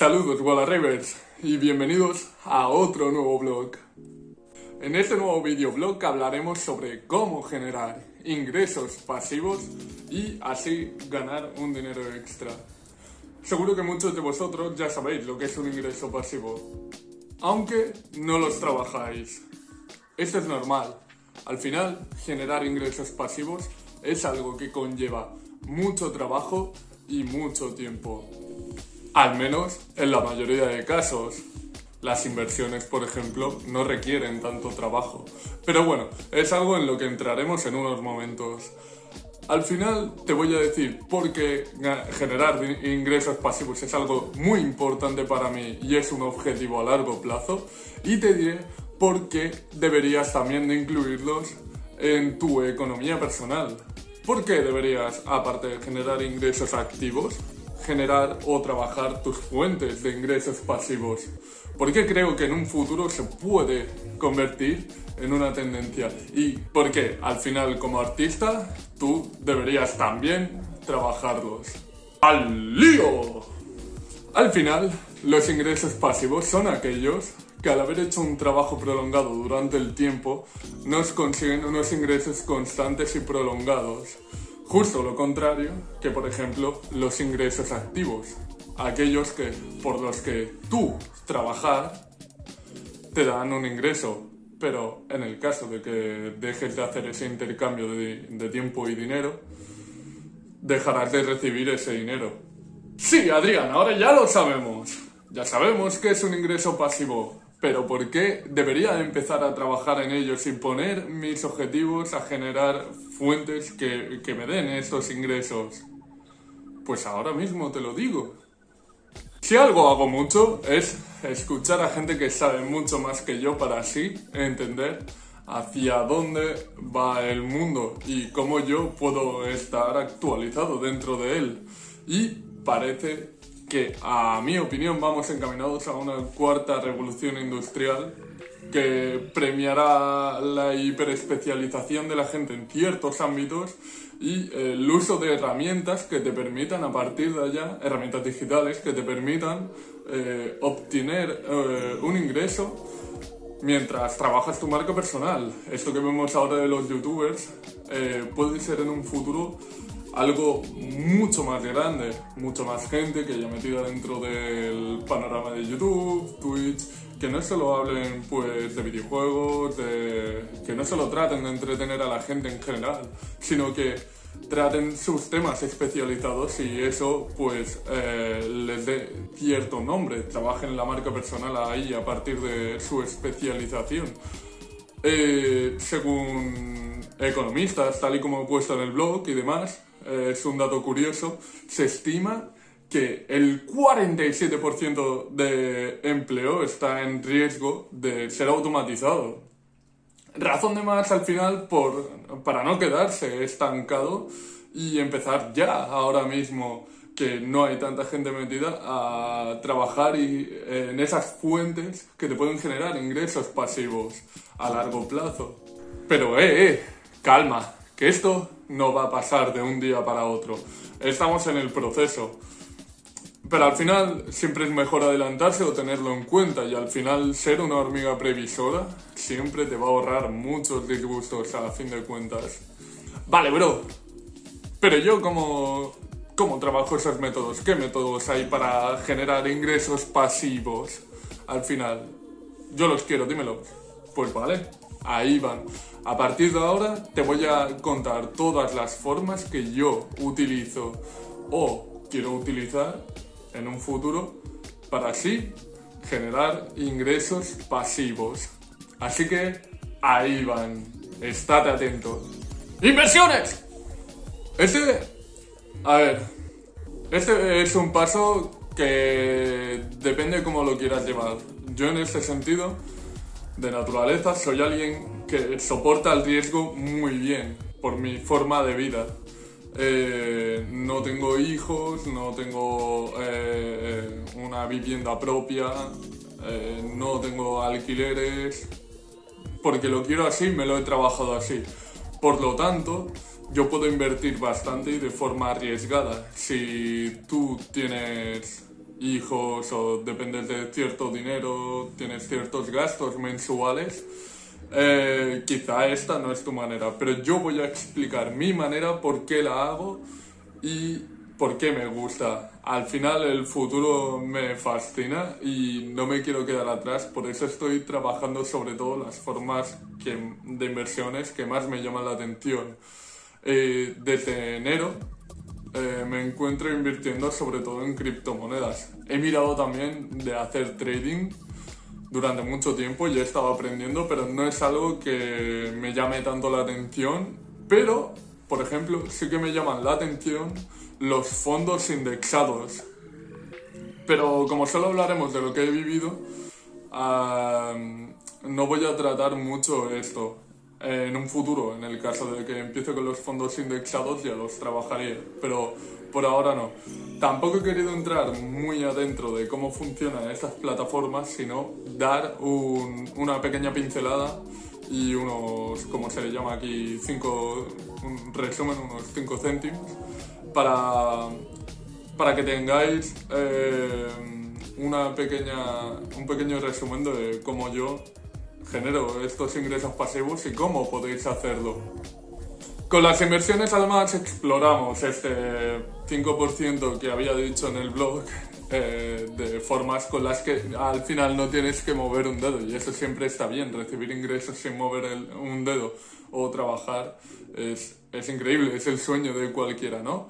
Saludos Rivers y bienvenidos a otro nuevo blog. En este nuevo videoblog hablaremos sobre cómo generar ingresos pasivos y así ganar un dinero extra. Seguro que muchos de vosotros ya sabéis lo que es un ingreso pasivo, aunque no los trabajáis. Esto es normal. Al final, generar ingresos pasivos es algo que conlleva mucho trabajo y mucho tiempo. Al menos en la mayoría de casos. Las inversiones, por ejemplo, no requieren tanto trabajo. Pero bueno, es algo en lo que entraremos en unos momentos. Al final te voy a decir por qué generar ingresos pasivos es algo muy importante para mí y es un objetivo a largo plazo. Y te diré por qué deberías también incluirlos en tu economía personal. ¿Por qué deberías, aparte de generar ingresos activos, generar o trabajar tus fuentes de ingresos pasivos? Porque creo que en un futuro se puede convertir en una tendencia. Y porque al final como artista tú deberías también trabajarlos. ¡Al lío! Al final, los ingresos pasivos son aquellos que al haber hecho un trabajo prolongado durante el tiempo, nos consiguen unos ingresos constantes y prolongados. Justo lo contrario que, por ejemplo, los ingresos activos, aquellos que por los que tú trabajar te dan un ingreso, pero en el caso de que dejes de hacer ese intercambio de, de tiempo y dinero, dejarás de recibir ese dinero. Sí, Adrián, ahora ya lo sabemos. Ya sabemos que es un ingreso pasivo, pero ¿por qué debería empezar a trabajar en ello sin poner mis objetivos a generar fuentes que, que me den estos ingresos? Pues ahora mismo te lo digo. Si algo hago mucho es escuchar a gente que sabe mucho más que yo para así entender hacia dónde va el mundo y cómo yo puedo estar actualizado dentro de él. Y parece que a mi opinión vamos encaminados a una cuarta revolución industrial que premiará la hiperespecialización de la gente en ciertos ámbitos y el uso de herramientas que te permitan a partir de allá, herramientas digitales que te permitan eh, obtener eh, un ingreso mientras trabajas tu marca personal. Esto que vemos ahora de los youtubers eh, puede ser en un futuro algo mucho más grande, mucho más gente que haya metida dentro del panorama de YouTube, Twitch, que no solo hablen pues de videojuegos, que no solo traten de entretener a la gente en general, sino que traten sus temas especializados y eso pues eh, les dé cierto nombre, trabajen la marca personal ahí a partir de su especialización. Eh, según economistas, tal y como he puesto en el blog y demás, eh, es un dato curioso, se estima que el 47% de empleo está en riesgo de ser automatizado. Razón de más al final por, para no quedarse estancado y empezar ya ahora mismo que no hay tanta gente metida a trabajar y, en esas fuentes que te pueden generar ingresos pasivos a largo plazo. Pero, eh, eh, calma, que esto no va a pasar de un día para otro. Estamos en el proceso. Pero al final siempre es mejor adelantarse o tenerlo en cuenta y al final ser una hormiga previsora siempre te va a ahorrar muchos disgustos a fin de cuentas. Vale, bro. Pero yo como cómo trabajo esos métodos, qué métodos hay para generar ingresos pasivos al final. Yo los quiero, dímelo. Pues vale, ahí van. A partir de ahora te voy a contar todas las formas que yo utilizo o quiero utilizar en un futuro para así generar ingresos pasivos. Así que ahí van. Estate atento. ¡Inversiones! Este. A ver. Este es un paso que depende de cómo lo quieras llevar. Yo en este sentido, de naturaleza, soy alguien que soporta el riesgo muy bien por mi forma de vida. Eh, no tengo hijos, no tengo eh, una vivienda propia, eh, no tengo alquileres, porque lo quiero así, me lo he trabajado así. Por lo tanto, yo puedo invertir bastante y de forma arriesgada. Si tú tienes hijos o dependes de cierto dinero, tienes ciertos gastos mensuales, eh, quizá esta no es tu manera, pero yo voy a explicar mi manera, por qué la hago y por qué me gusta. Al final el futuro me fascina y no me quiero quedar atrás, por eso estoy trabajando sobre todo las formas de inversiones que más me llaman la atención. Eh, desde enero eh, me encuentro invirtiendo sobre todo en criptomonedas. He mirado también de hacer trading durante mucho tiempo y he estado aprendiendo, pero no es algo que me llame tanto la atención. Pero, por ejemplo, sí que me llaman la atención los fondos indexados. Pero como solo hablaremos de lo que he vivido, ah, no voy a tratar mucho esto en un futuro, en el caso de que empiece con los fondos indexados, ya los trabajaría, pero por ahora no. Tampoco he querido entrar muy adentro de cómo funcionan estas plataformas, sino dar una pequeña pincelada y unos, como se le llama aquí, cinco, un resumen, unos 5 céntimos, para, para que tengáis eh, una pequeña, un pequeño resumen de cómo yo genero estos ingresos pasivos y cómo podéis hacerlo. Con las inversiones además exploramos este 5% que había dicho en el blog eh, de formas con las que al final no tienes que mover un dedo y eso siempre está bien, recibir ingresos sin mover un dedo o trabajar es, es, increíble, es el sueño de cualquiera, ¿no?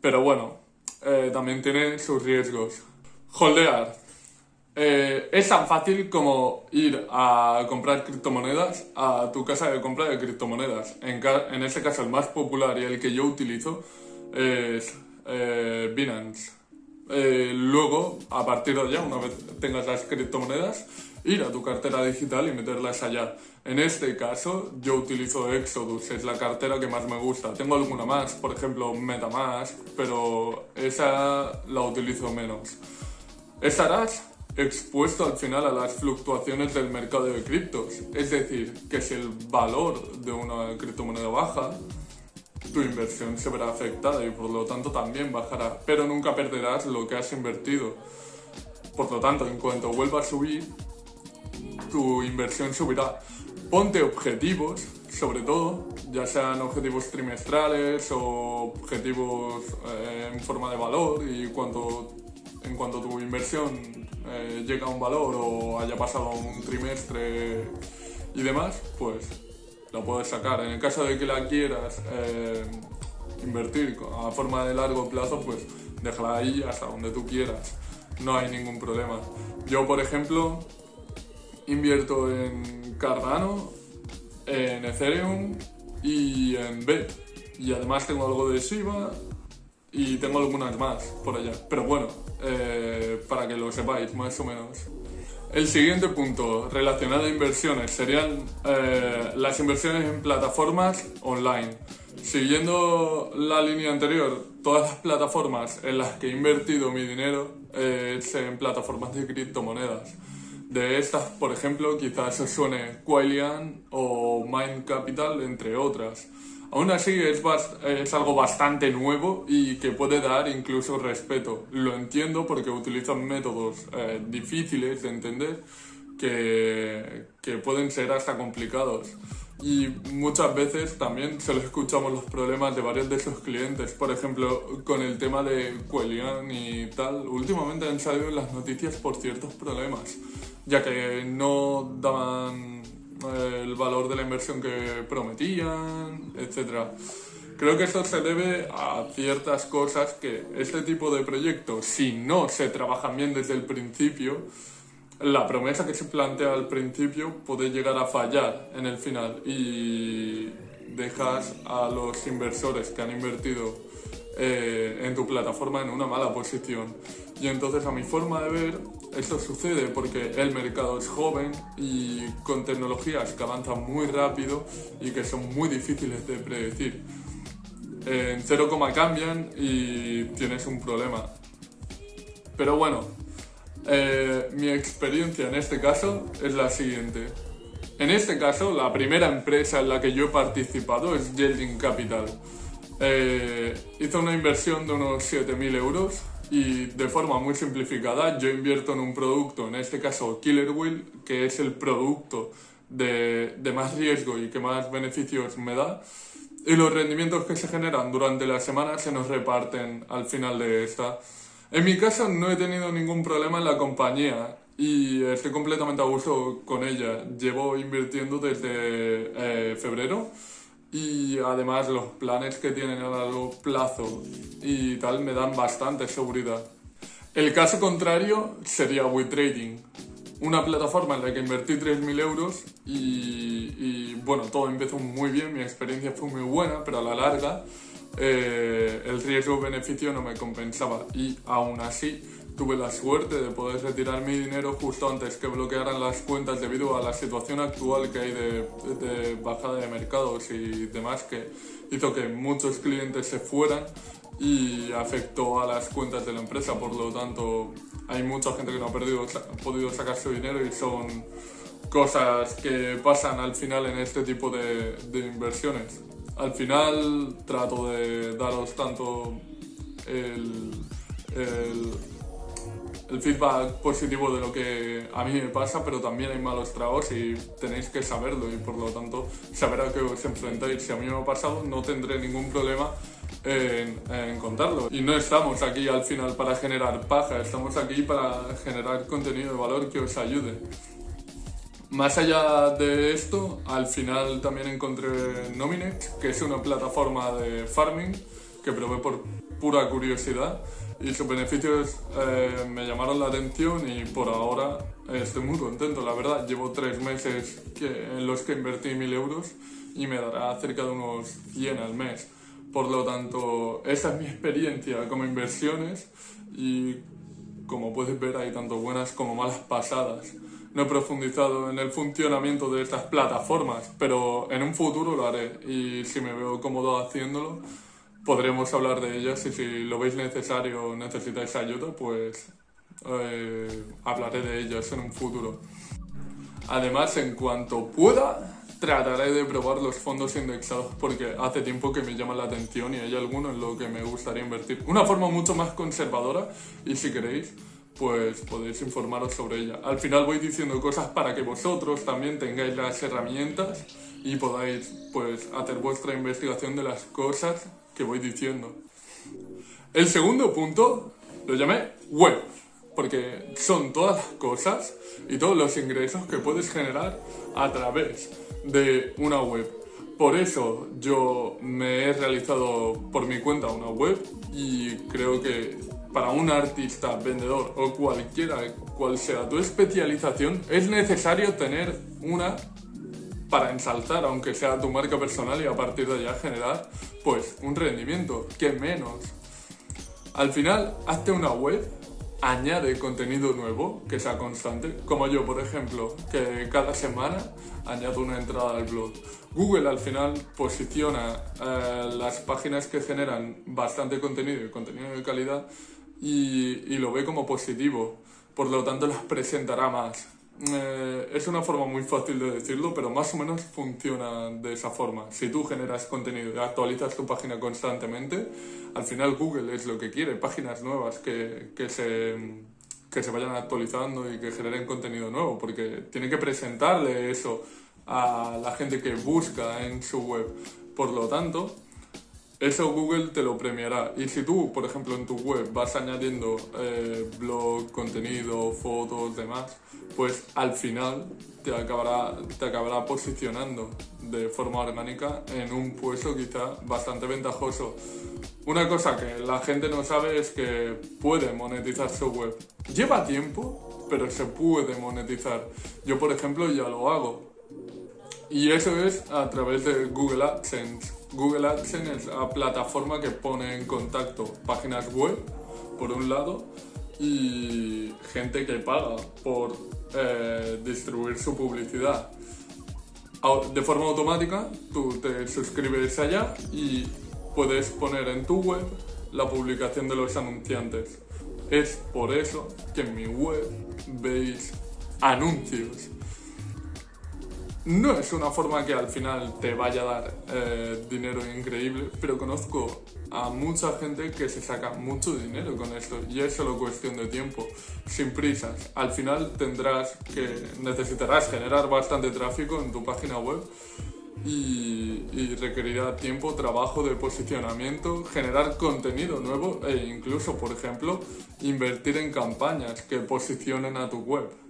Pero bueno, eh, también tiene sus riesgos. Holdear, eh, es tan fácil como ir a comprar criptomonedas a tu casa de compra de criptomonedas. En, en ese caso, el más popular y el que yo utilizo es eh, Binance. Eh, luego, a partir de allá, una vez tengas las criptomonedas, ir a tu cartera digital y meterlas allá. En este caso, yo utilizo Exodus, es la cartera que más me gusta. Tengo alguna más, por ejemplo Metamask, pero esa la utilizo menos. Estarás expuesto al final a las fluctuaciones del mercado de criptos. Es decir, que si el valor de una criptomoneda baja, tu inversión se verá afectada y por lo tanto también bajará, pero nunca perderás lo que has invertido. Por lo tanto, en cuanto vuelva a subir, tu inversión subirá. Ponte objetivos, sobre todo, ya sean objetivos trimestrales o objetivos eh, en forma de valor y cuando en cuanto tu inversión eh, llega a un valor o haya pasado un trimestre y demás, pues la puedes sacar. En el caso de que la quieras eh, invertir a forma de largo plazo, pues déjala ahí hasta donde tú quieras. No hay ningún problema. Yo, por ejemplo, invierto en Cardano, en Ethereum y en B. Y además tengo algo de Shiba y tengo algunas más por allá. Pero bueno, eh, para que lo sepáis más o menos. El siguiente punto relacionado a inversiones serían eh, las inversiones en plataformas online. Siguiendo la línea anterior, todas las plataformas en las que he invertido mi dinero eh, es en plataformas de criptomonedas. De estas, por ejemplo, quizás os suene Quailian o Mind Capital, entre otras. Aún así es, es, algo bastante nuevo y que puede dar incluso respeto. Lo entiendo porque utilizan métodos eh, difíciles de entender que, que, pueden ser hasta complicados. Y muchas veces también se los escuchamos los problemas de varios de sus clientes. Por ejemplo, con el tema de Quelian y tal, últimamente han salido en las noticias por ciertos problemas, ya que no daban el valor de la inversión que prometían, etc. Creo que esto se debe a ciertas cosas que este tipo de proyectos, si no se trabajan bien desde el principio, la promesa que se plantea al principio puede llegar a fallar en el final y dejas a los inversores que han invertido eh, en tu plataforma en una mala posición. Y entonces a mi forma de ver, esto sucede porque el mercado es joven y con tecnologías que avanzan muy rápido y que son muy difíciles de predecir. En cero coma cambian y tienes un problema. Pero bueno, eh, mi experiencia en este caso es la siguiente. En este caso, la primera empresa en la que yo he participado es Yielding Capital. Eh, hizo una inversión de unos 7.000 euros y de forma muy simplificada yo invierto en un producto, en este caso Killer Wheel, que es el producto de, de más riesgo y que más beneficios me da. Y los rendimientos que se generan durante la semana se nos reparten al final de esta. En mi caso no he tenido ningún problema en la compañía y estoy completamente a gusto con ella. Llevo invirtiendo desde eh, febrero y además los planes que tienen a largo plazo y tal me dan bastante seguridad. El caso contrario sería WeTrading, una plataforma en la que invertí 3.000 euros y, bueno, todo empezó muy bien, mi experiencia fue muy buena, pero a la larga eh, el riesgo-beneficio no me compensaba y aún así tuve la suerte de poder retirar mi dinero justo antes que bloquearan las cuentas debido a la situación actual que hay de, bajada de mercados y demás que hizo que muchos clientes se fueran y afectó a las cuentas de la empresa. Por lo tanto, hay mucha gente que no ha perdido, podido sacar su dinero y son cosas que pasan al final en este tipo de, inversiones. Al final trato de daros tanto el el feedback positivo de lo que a mí me pasa, pero también hay malos tragos y tenéis que saberlo y por lo tanto saber a qué os enfrentáis. Si a mí me ha pasado, no tendré ningún problema en, en, contarlo. Y no estamos aquí al final para generar paja, estamos aquí para generar contenido de valor que os ayude. Más allá de esto, al final también encontré Nominex, que es una plataforma de farming que probé por pura curiosidad y sus beneficios eh, me llamaron la atención y por ahora estoy muy contento, la verdad. Llevo tres meses en los que invertí mil euros y me dará cerca de unos 100 al mes. Por lo tanto, esa es mi experiencia como inversiones y como puedes ver hay tanto buenas como malas pasadas. No he profundizado en el funcionamiento de estas plataformas, pero en un futuro lo haré y si me veo cómodo haciéndolo, podremos hablar de ellas y si lo veis necesario necesitáis ayuda, pues eh, hablaré de ellas en un futuro. Además, en cuanto pueda, trataré de probar los fondos indexados porque hace tiempo que me llaman la atención y hay algunos en lo que me gustaría invertir. Una forma mucho más conservadora y si queréis, pues podéis informaros sobre ella. Al final voy diciendo cosas para que vosotros también tengáis las herramientas y podáis pues hacer vuestra investigación de las cosas que voy diciendo. El segundo punto lo llamé web, porque son todas las cosas y todos los ingresos que puedes generar a través de una web. Por eso yo me he realizado por mi cuenta una web y creo que para un artista, vendedor o cualquiera cual sea tu especialización es necesario tener una para ensalzar, aunque sea tu marca personal y a partir de allá generar pues un rendimiento, que menos. Al final, hazte una web, añade contenido nuevo que sea constante, como yo, por ejemplo, que cada semana añado una entrada al blog. Google al final posiciona eh, las páginas que generan bastante contenido y contenido de calidad y, y lo ve como positivo, por lo tanto las presentará más eh, es una forma muy fácil de decirlo, pero más o menos funciona de esa forma. Si tú generas contenido y actualizas tu página constantemente, al final Google es lo que quiere, páginas nuevas que, que, se, que se vayan actualizando y que generen contenido nuevo, porque tiene que presentarle eso a la gente que busca en su web. Por lo tanto, eso Google te lo premiará. Y si tú, por ejemplo, en tu web vas añadiendo eh, blog, contenido, fotos, demás, pues al final te acabará, te acabará posicionando de forma orgánica en un puesto quizá bastante ventajoso. Una cosa que la gente no sabe es que puede monetizar su web. Lleva tiempo, pero se puede monetizar. Yo, por ejemplo, ya lo hago. Y eso es a través de Google AdSense. Google AdSense es la plataforma que pone en contacto páginas web, por un lado, y gente que paga por eh, distribuir su publicidad. De forma automática, tú te suscribes allá y puedes poner en tu web la publicación de los anunciantes. Es por eso que en mi web veis anuncios no es una forma que al final te vaya a dar eh, dinero increíble, pero conozco a mucha gente que se saca mucho dinero con esto y es solo cuestión de tiempo, sin prisas. Al final tendrás que necesitarás generar bastante tráfico en tu página web y, y, requerirá tiempo, trabajo de posicionamiento, generar contenido nuevo e incluso, por ejemplo, invertir en campañas que posicionen a tu web.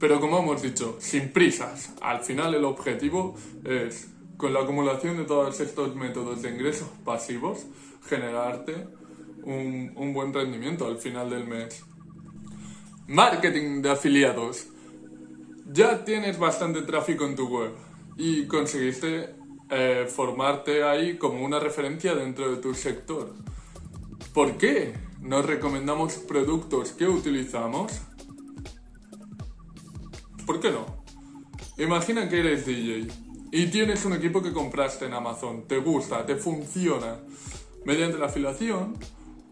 Pero como hemos dicho, sin prisas. Al final el objetivo es, con la acumulación de todos estos métodos de ingresos pasivos, generarte un, un buen rendimiento al final del mes. Marketing de afiliados. Ya tienes bastante tráfico en tu web y conseguiste eh, formarte ahí como una referencia dentro de tu sector. ¿Por qué nos recomendamos productos que utilizamos? ¿Por qué no? Imagina que eres DJ y tienes un equipo que compraste en Amazon, te gusta, te funciona. Mediante la afiliación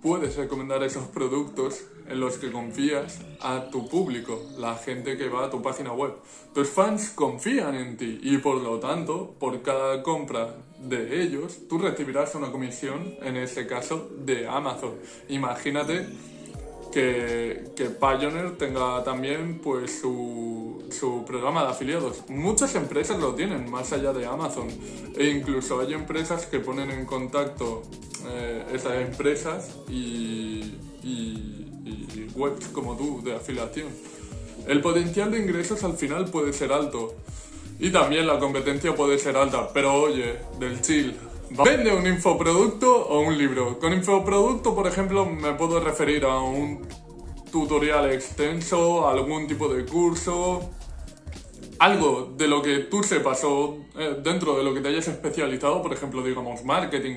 puedes recomendar esos productos en los que confías a tu público, la gente que va a tu página web. Tus fans confían en ti y por lo tanto, por cada compra de ellos, tú recibirás una comisión, en este caso, de Amazon. Imagínate que, Pioneer tenga también pues su, su, programa de afiliados. Muchas empresas lo tienen, más allá de Amazon. E incluso hay empresas que ponen en contacto eh, esas empresas y, y webs como tú de afiliación. El potencial de ingresos al final puede ser alto. Y también la competencia puede ser alta, pero oye, del chill, Vende un infoproducto o un libro. Con infoproducto, por ejemplo, me puedo referir a un tutorial extenso, algún tipo de curso, algo de lo que tú sepas o eh, dentro de lo que te hayas especializado, por ejemplo, digamos, marketing,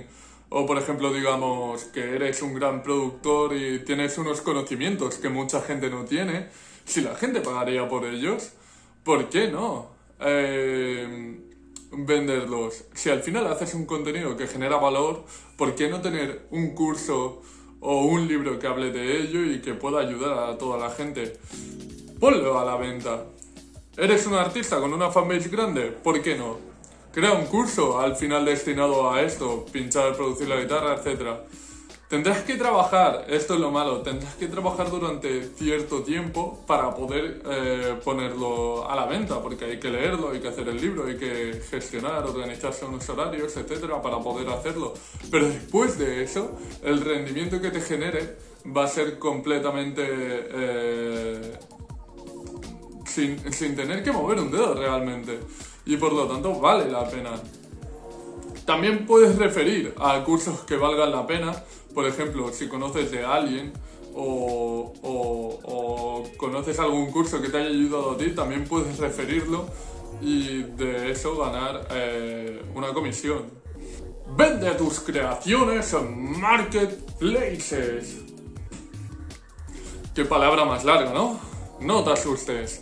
o por ejemplo, digamos, que eres un gran productor y tienes unos conocimientos que mucha gente no tiene, si la gente pagaría por ellos, ¿por qué no? Eh, venderlos. Si al final haces un contenido que genera valor, ¿por qué no tener un curso o un libro que hable de ello y que pueda ayudar a toda la gente? Ponlo a la venta. ¿Eres un artista con una fanbase grande? ¿Por qué no? Crea un curso al final destinado a esto, pinchar, producir la guitarra, etcétera. Tendrás que trabajar, esto es lo malo, tendrás que trabajar durante cierto tiempo para poder eh, ponerlo a la venta, porque hay que leerlo, hay que hacer el libro, hay que gestionar, organizarse unos horarios, etcétera, para poder hacerlo. Pero después de eso, el rendimiento que te genere va a ser completamente eh, sin, sin tener que mover un dedo realmente. Y por lo tanto, vale la pena. También puedes referir a cursos que valgan la pena, por ejemplo, si conoces de alguien o, conoces algún curso que te haya ayudado a ti, también puedes referirlo y de eso ganar eh, una comisión. Vende tus creaciones en marketplaces. Qué palabra más larga, ¿no? No te asustes.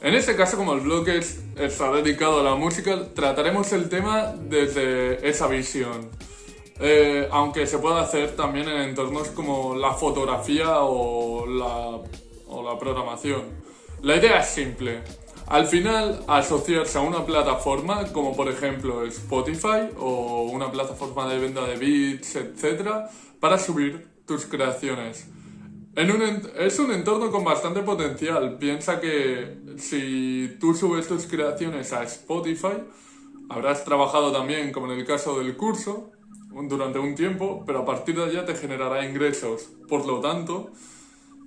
En este caso, como el blog está dedicado a la música, trataremos el tema desde esa visión. Eh, aunque se puede hacer también en entornos como la fotografía o la, programación. La idea es simple. Al final, asociarse a una plataforma como por ejemplo Spotify o una plataforma de venta de beats, etc., para subir tus creaciones. Es un entorno con bastante potencial. Piensa que si tú subes tus creaciones a Spotify, habrás trabajado también, como en el caso del curso, durante un tiempo, pero a partir de allá te generará ingresos. Por lo tanto,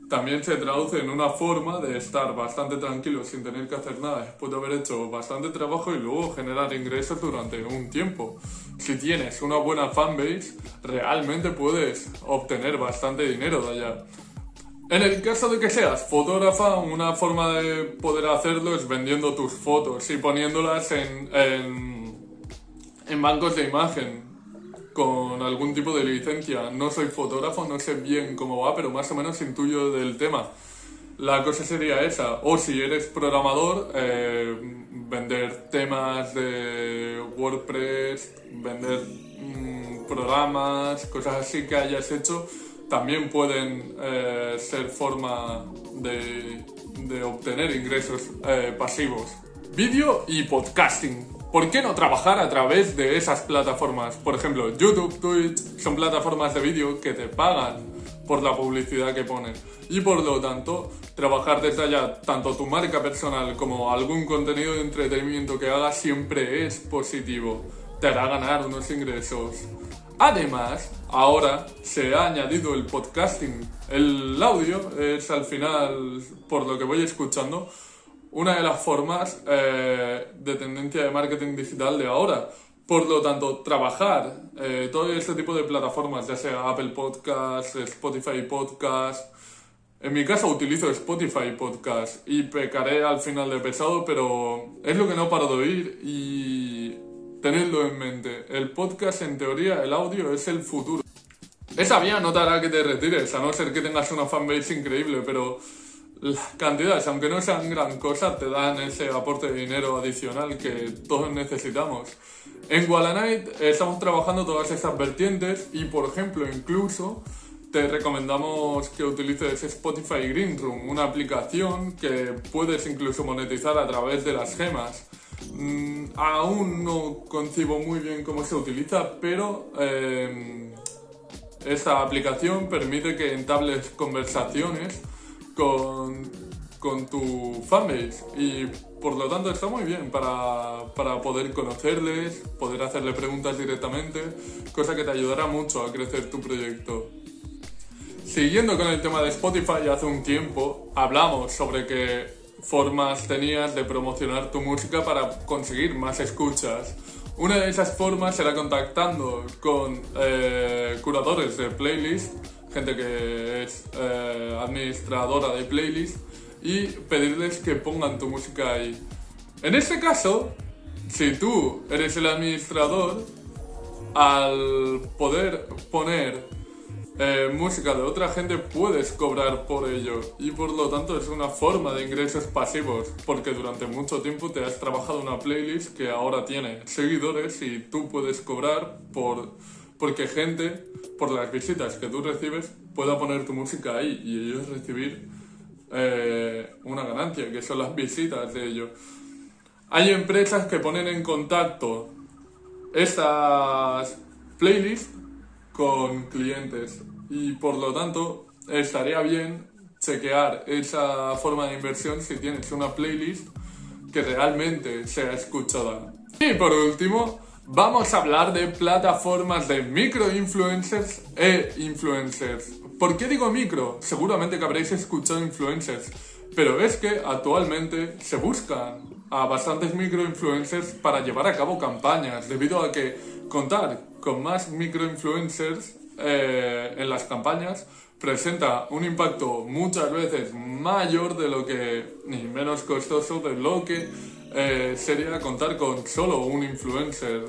también se traduce en una forma de estar bastante tranquilo sin tener que hacer nada después de haber hecho bastante trabajo y luego generar ingresos durante un tiempo. Si tienes una buena fanbase, realmente puedes obtener bastante dinero de allá. En el caso de que seas fotógrafa, una forma de poder hacerlo es vendiendo tus fotos y poniéndolas en, en, bancos de imagen con algún tipo de licencia. No soy fotógrafo, no sé bien cómo va, pero más o menos intuyo del tema. La cosa sería esa. O si eres programador, eh, vender temas de WordPress, vender mm, programas, cosas así que hayas hecho también pueden eh, ser forma de, obtener ingresos eh, pasivos. Vídeo y podcasting. ¿Por qué no trabajar a través de esas plataformas? Por ejemplo, YouTube, Twitch, son plataformas de vídeo que te pagan por la publicidad que ponen. Y por lo tanto, trabajar desde allá, tanto tu marca personal como algún contenido de entretenimiento que hagas, siempre es positivo. Te hará ganar unos ingresos. Además, ahora se ha añadido el podcasting. El audio es al final, por lo que voy escuchando, una de las formas eh, de tendencia de marketing digital de ahora. Por lo tanto, trabajar eh, todo este tipo de plataformas, ya sea Apple Podcast, Spotify Podcast. En mi caso utilizo Spotify Podcast y pecaré al final de pesado, pero es lo que no paro de oír y Tenedlo en mente, el podcast en teoría, el audio es el futuro. Esa vía no te hará que te retires, a no ser que tengas una fanbase increíble, pero las cantidades, aunque no sean gran cosa, te dan ese aporte de dinero adicional que todos necesitamos. En Wallanite estamos trabajando todas estas vertientes y, por ejemplo, incluso te recomendamos que utilices Spotify Green Room, una aplicación que puedes incluso monetizar a través de las gemas. Mm, aún no concibo muy bien cómo se utiliza, pero eh, esta aplicación permite que entables conversaciones con, con tu fanbase y por lo tanto está muy bien para, para, poder conocerles, poder hacerle preguntas directamente, cosa que te ayudará mucho a crecer tu proyecto. Siguiendo con el tema de Spotify, hace un tiempo hablamos sobre que formas tenías de promocionar tu música para conseguir más escuchas. Una de esas formas era contactando con eh, curadores de playlist, gente que es eh, administradora de playlist, y pedirles que pongan tu música ahí. En este caso, si tú eres el administrador, al poder poner eh, música de otra gente puedes cobrar por ello y por lo tanto es una forma de ingresos pasivos porque durante mucho tiempo te has trabajado una playlist que ahora tiene seguidores y tú puedes cobrar por porque gente por las visitas que tú recibes pueda poner tu música ahí y ellos recibir eh, una ganancia que son las visitas de ello hay empresas que ponen en contacto estas playlists con clientes y por lo tanto estaría bien chequear esa forma de inversión si tienes una playlist que realmente sea escuchada. Y por último, vamos a hablar de plataformas de micro influencers e influencers. ¿Por qué digo micro? Seguramente que habréis escuchado influencers, pero es que actualmente se buscan a bastantes micro influencers para llevar a cabo campañas, debido a que contar con más microinfluencers eh, en las campañas presenta un impacto muchas veces mayor de lo que, ni menos costoso de lo que eh, sería contar con solo un influencer.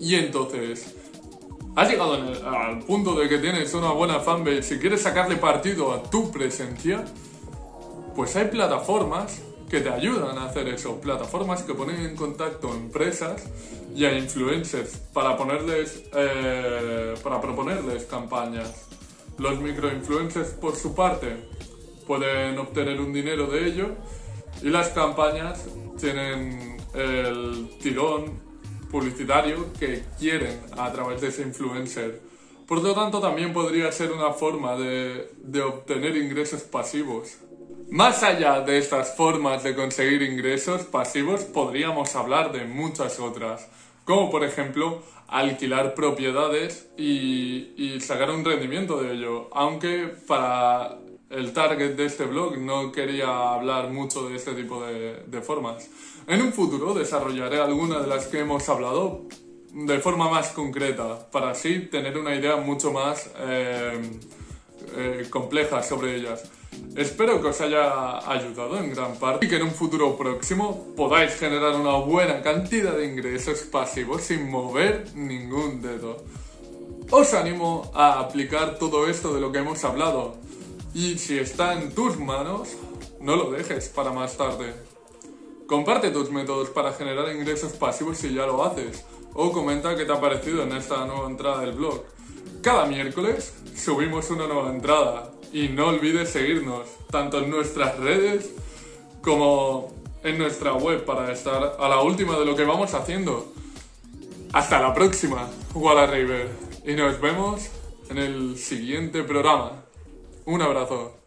Y entonces, has llegado al punto de que tienes una buena fanbase y quieres sacarle partido a tu presencia, pues hay plataformas que te ayudan a hacer eso. Plataformas que ponen en contacto empresas y a influencers para ponerles, eh, para proponerles campañas. Los microinfluencers, por su parte, pueden obtener un dinero de ello y las campañas tienen el tirón publicitario que quieren a través de ese influencer. Por lo tanto, también podría ser una forma de, de obtener ingresos pasivos. Más allá de estas formas de conseguir ingresos pasivos, podríamos hablar de muchas otras, como por ejemplo alquilar propiedades y, sacar un rendimiento de ello, aunque para el target de este blog no quería hablar mucho de este tipo de, formas. En un futuro desarrollaré alguna de las que hemos hablado de forma más concreta, para así tener una idea mucho más eh, eh, compleja sobre ellas. Espero que os haya ayudado en gran parte y que en un futuro próximo podáis generar una buena cantidad de ingresos pasivos sin mover ningún dedo. Os animo a aplicar todo esto de lo que hemos hablado y si está en tus manos, no lo dejes para más tarde. Comparte tus métodos para generar ingresos pasivos si ya lo haces o comenta qué te ha parecido en esta nueva entrada del blog. Cada miércoles subimos una nueva entrada y no olvides seguirnos tanto en nuestras redes como en nuestra web para estar a la última de lo que vamos haciendo. Hasta la próxima, Walla River. Y nos vemos en el siguiente programa. Un abrazo.